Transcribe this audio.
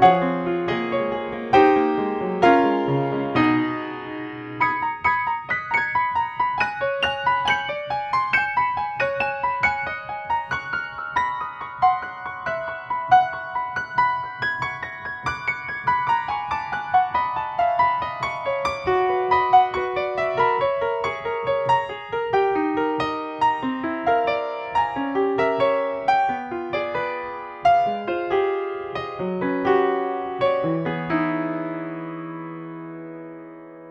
Música